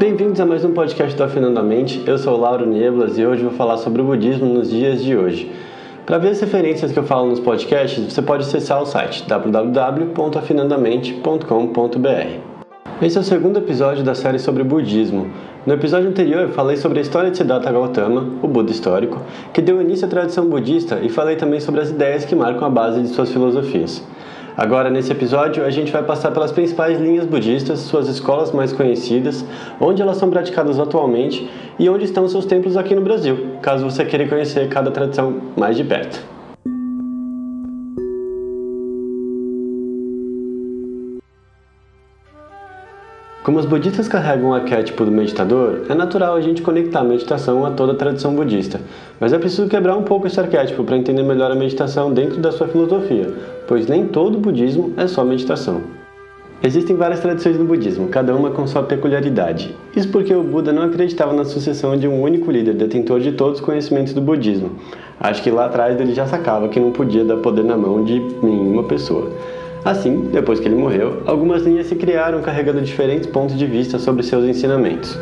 Bem-vindos a mais um podcast do Afinando a Mente. Eu sou o Lauro Nieblas e hoje vou falar sobre o budismo nos dias de hoje. Para ver as referências que eu falo nos podcasts, você pode acessar o site www.afinandamente.com.br. Esse é o segundo episódio da série sobre budismo. No episódio anterior, falei sobre a história de Siddhartha Gautama, o Buda histórico, que deu início à tradição budista, e falei também sobre as ideias que marcam a base de suas filosofias. Agora, nesse episódio, a gente vai passar pelas principais linhas budistas, suas escolas mais conhecidas, onde elas são praticadas atualmente e onde estão seus templos aqui no Brasil, caso você queira conhecer cada tradição mais de perto. Como os budistas carregam o arquétipo do meditador, é natural a gente conectar a meditação a toda a tradição budista, mas é preciso quebrar um pouco esse arquétipo para entender melhor a meditação dentro da sua filosofia, pois nem todo budismo é só meditação. Existem várias tradições no budismo, cada uma com sua peculiaridade. Isso porque o Buda não acreditava na sucessão de um único líder detentor de todos os conhecimentos do budismo. Acho que lá atrás ele já sacava que não podia dar poder na mão de nenhuma pessoa. Assim, depois que ele morreu, algumas linhas se criaram carregando diferentes pontos de vista sobre seus ensinamentos.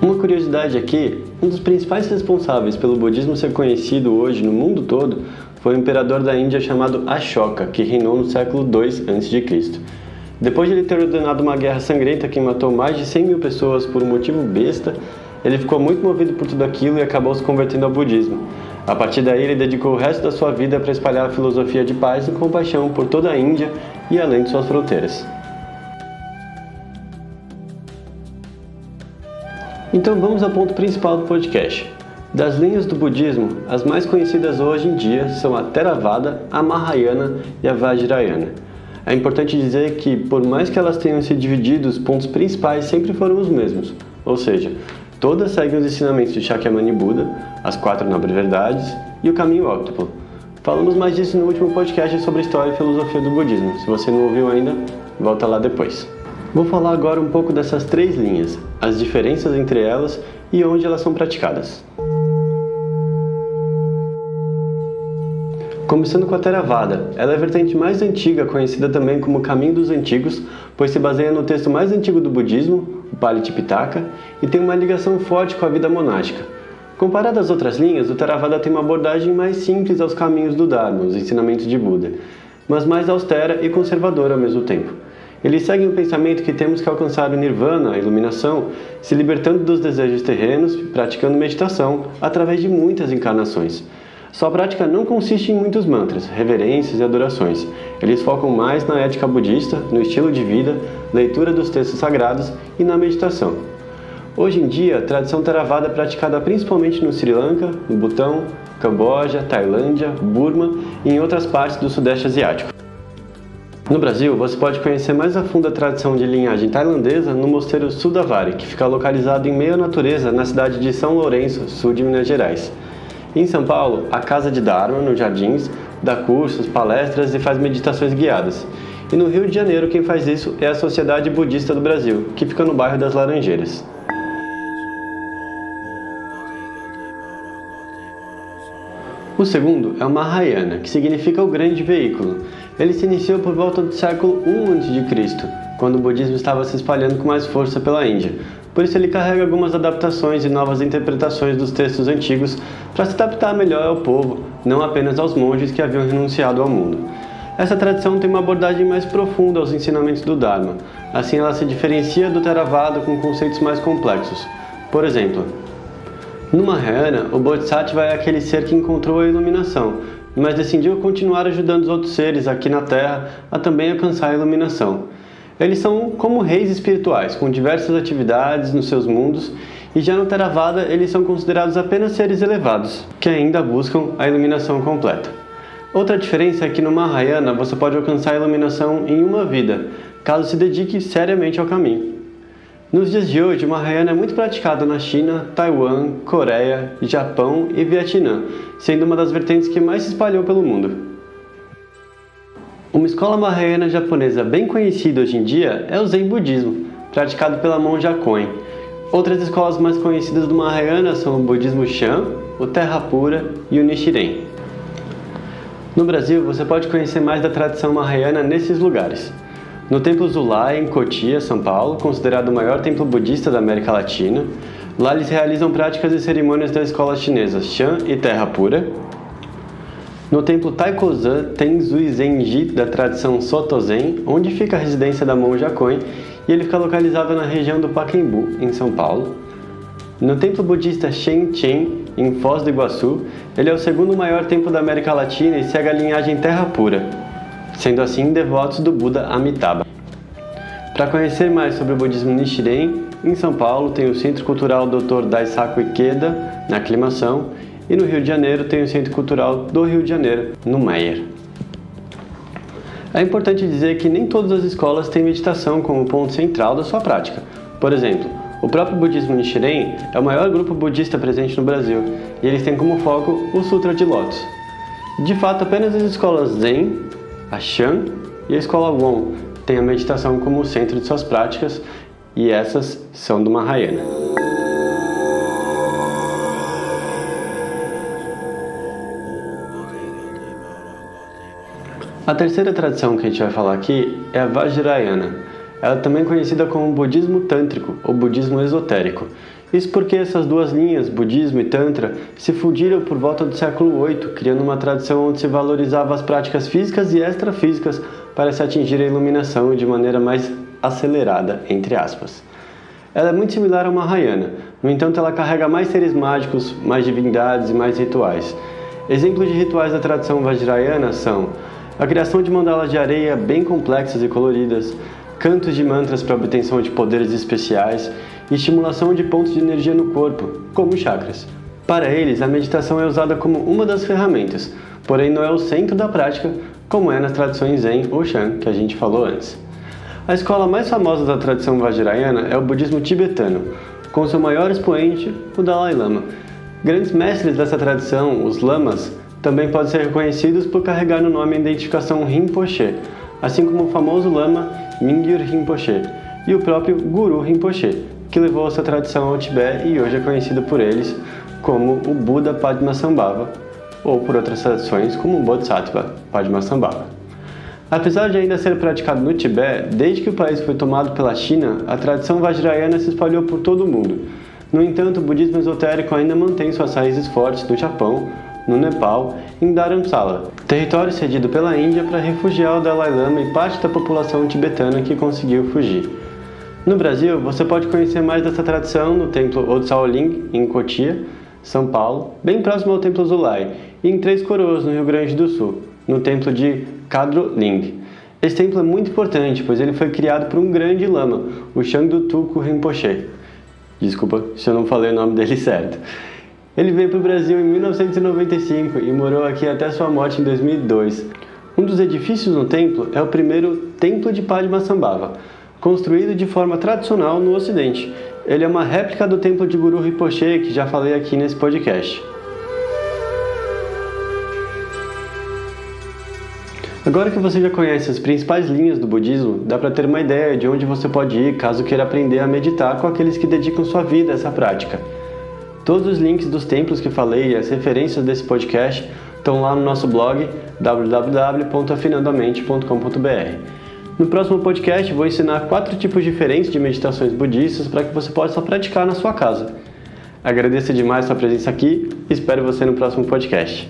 Uma curiosidade aqui, um dos principais responsáveis pelo budismo ser conhecido hoje no mundo todo foi o imperador da Índia chamado Ashoka, que reinou no século II a.C. Depois de ele ter ordenado uma guerra sangrenta que matou mais de 100 mil pessoas por um motivo besta, ele ficou muito movido por tudo aquilo e acabou se convertendo ao budismo. A partir daí, ele dedicou o resto da sua vida para espalhar a filosofia de paz e compaixão por toda a Índia e além de suas fronteiras. Então vamos ao ponto principal do podcast. Das linhas do budismo, as mais conhecidas hoje em dia são a Theravada, a Mahayana e a Vajrayana. É importante dizer que, por mais que elas tenham se dividido, os pontos principais sempre foram os mesmos, ou seja, Todas seguem os ensinamentos de Shakyamuni Buda, as quatro nobres verdades e o caminho óctuplo. Falamos mais disso no último podcast sobre a história e filosofia do budismo. Se você não ouviu ainda, volta lá depois. Vou falar agora um pouco dessas três linhas, as diferenças entre elas e onde elas são praticadas. Começando com a Theravada, ela é a vertente mais antiga, conhecida também como Caminho dos Antigos, pois se baseia no texto mais antigo do budismo, o Pali Tipitaka, e tem uma ligação forte com a vida monástica. Comparado às outras linhas, o Theravada tem uma abordagem mais simples aos caminhos do Dharma, os ensinamentos de Buda, mas mais austera e conservadora ao mesmo tempo. Eles seguem o pensamento que temos que alcançar o nirvana, a iluminação, se libertando dos desejos terrenos, praticando meditação através de muitas encarnações. Sua prática não consiste em muitos mantras, reverências e adorações. Eles focam mais na ética budista, no estilo de vida, leitura dos textos sagrados e na meditação. Hoje em dia, a tradição Theravada é praticada principalmente no Sri Lanka, no Butão, Camboja, Tailândia, Burma e em outras partes do Sudeste Asiático. No Brasil, você pode conhecer mais a fundo a tradição de linhagem tailandesa no mosteiro Sudavari, que fica localizado em meio à natureza na cidade de São Lourenço, sul de Minas Gerais. Em São Paulo, a Casa de Dharma, nos Jardins, dá cursos, palestras e faz meditações guiadas. E no Rio de Janeiro, quem faz isso é a Sociedade Budista do Brasil, que fica no bairro das Laranjeiras. O segundo é o Mahayana, que significa o grande veículo. Ele se iniciou por volta do século I a.C., quando o budismo estava se espalhando com mais força pela Índia. Por isso ele carrega algumas adaptações e novas interpretações dos textos antigos para se adaptar melhor ao povo, não apenas aos monges que haviam renunciado ao mundo. Essa tradição tem uma abordagem mais profunda aos ensinamentos do Dharma. Assim, ela se diferencia do Theravada com conceitos mais complexos. Por exemplo, no Mahayana, o Bodhisattva é aquele ser que encontrou a iluminação, mas decidiu continuar ajudando os outros seres aqui na Terra a também alcançar a iluminação. Eles são como reis espirituais, com diversas atividades nos seus mundos, e já no Theravada eles são considerados apenas seres elevados, que ainda buscam a iluminação completa. Outra diferença é que no Mahayana você pode alcançar a iluminação em uma vida, caso se dedique seriamente ao caminho. Nos dias de hoje, o Mahayana é muito praticado na China, Taiwan, Coreia, Japão e Vietnã, sendo uma das vertentes que mais se espalhou pelo mundo. Uma escola Mahayana japonesa bem conhecida hoje em dia é o Zen Budismo, praticado pela monja Koen. Outras escolas mais conhecidas do Mahayana são o Budismo Shan, o Terra Pura e o Nichiren. No Brasil, você pode conhecer mais da tradição Mahayana nesses lugares. No Templo Zulai, em Cotia, São Paulo, considerado o maior templo budista da América Latina, lá eles realizam práticas e cerimônias da escola chinesa Shan e Terra Pura. No templo Taikozan tem Zuizenji da tradição Sotozen, onde fica a residência da monja Koen, e ele fica localizado na região do Pacaembu, em São Paulo. No templo budista Shenzhen, em Foz do Iguaçu, ele é o segundo maior templo da América Latina e segue a linhagem Terra Pura, sendo assim devotos do Buda Amitabha. Para conhecer mais sobre o budismo Nichiren, em São Paulo tem o Centro Cultural Dr. Daisaku Ikeda, na Aclimação, e no Rio de Janeiro tem o Centro Cultural do Rio de Janeiro, no Meyer. É importante dizer que nem todas as escolas têm meditação como ponto central da sua prática. Por exemplo, o próprio budismo Nichiren é o maior grupo budista presente no Brasil e eles têm como foco o Sutra de Lotus. De fato, apenas as escolas Zen, a Shan e a escola Won têm a meditação como centro de suas práticas e essas são do Mahayana. A terceira tradição que a gente vai falar aqui é a Vajrayana. Ela é também conhecida como budismo tântrico ou budismo esotérico. Isso porque essas duas linhas, budismo e tantra, se fundiram por volta do século VIII, criando uma tradição onde se valorizava as práticas físicas e extrafísicas para se atingir a iluminação de maneira mais acelerada, entre aspas. Ela é muito similar a uma Mahayana, no entanto ela carrega mais seres mágicos, mais divindades e mais rituais. Exemplos de rituais da tradição Vajrayana são a criação de mandalas de areia bem complexas e coloridas, cantos de mantras para obtenção de poderes especiais e estimulação de pontos de energia no corpo, como chakras. Para eles, a meditação é usada como uma das ferramentas, porém não é o centro da prática, como é nas tradições Zen ou Shan que a gente falou antes. A escola mais famosa da tradição Vajrayana é o budismo tibetano, com seu maior expoente, o Dalai Lama. Grandes mestres dessa tradição, os lamas, também podem ser reconhecidos por carregar no nome a identificação Rinpoche, assim como o famoso lama Mingyur Rinpoche e o próprio Guru Rinpoche, que levou essa tradição ao Tibete e hoje é conhecido por eles como o Buda Padmasambhava, ou por outras tradições como o Bodhisattva Padmasambhava. Apesar de ainda ser praticado no Tibete, desde que o país foi tomado pela China, a tradição vajrayana se espalhou por todo o mundo. No entanto, o budismo esotérico ainda mantém suas raízes fortes no Japão, no Nepal, em Dharamsala, território cedido pela Índia para refugiar o Dalai Lama e parte da população tibetana que conseguiu fugir. No Brasil, você pode conhecer mais dessa tradição no templo Otsaoling, em Cotia, São Paulo, bem próximo ao templo Zulai, e em Três Coroas, no Rio Grande do Sul, no templo de Kadro Ling. Esse templo é muito importante, pois ele foi criado por um grande lama, o Shangdu Rinpoche. Desculpa se eu não falei o nome dele certo. Ele veio para o Brasil em 1995 e morou aqui até sua morte em 2002. Um dos edifícios no templo é o primeiro Templo de Padmasambhava, construído de forma tradicional no Ocidente. Ele é uma réplica do Templo de Guru Rinpoche que já falei aqui nesse podcast. Agora que você já conhece as principais linhas do budismo, dá para ter uma ideia de onde você pode ir caso queira aprender a meditar com aqueles que dedicam sua vida a essa prática. Todos os links dos templos que falei e as referências desse podcast estão lá no nosso blog www.afinandamente.com.br. No próximo podcast, vou ensinar quatro tipos diferentes de meditações budistas para que você possa praticar na sua casa. Agradeço demais sua presença aqui e espero você no próximo podcast.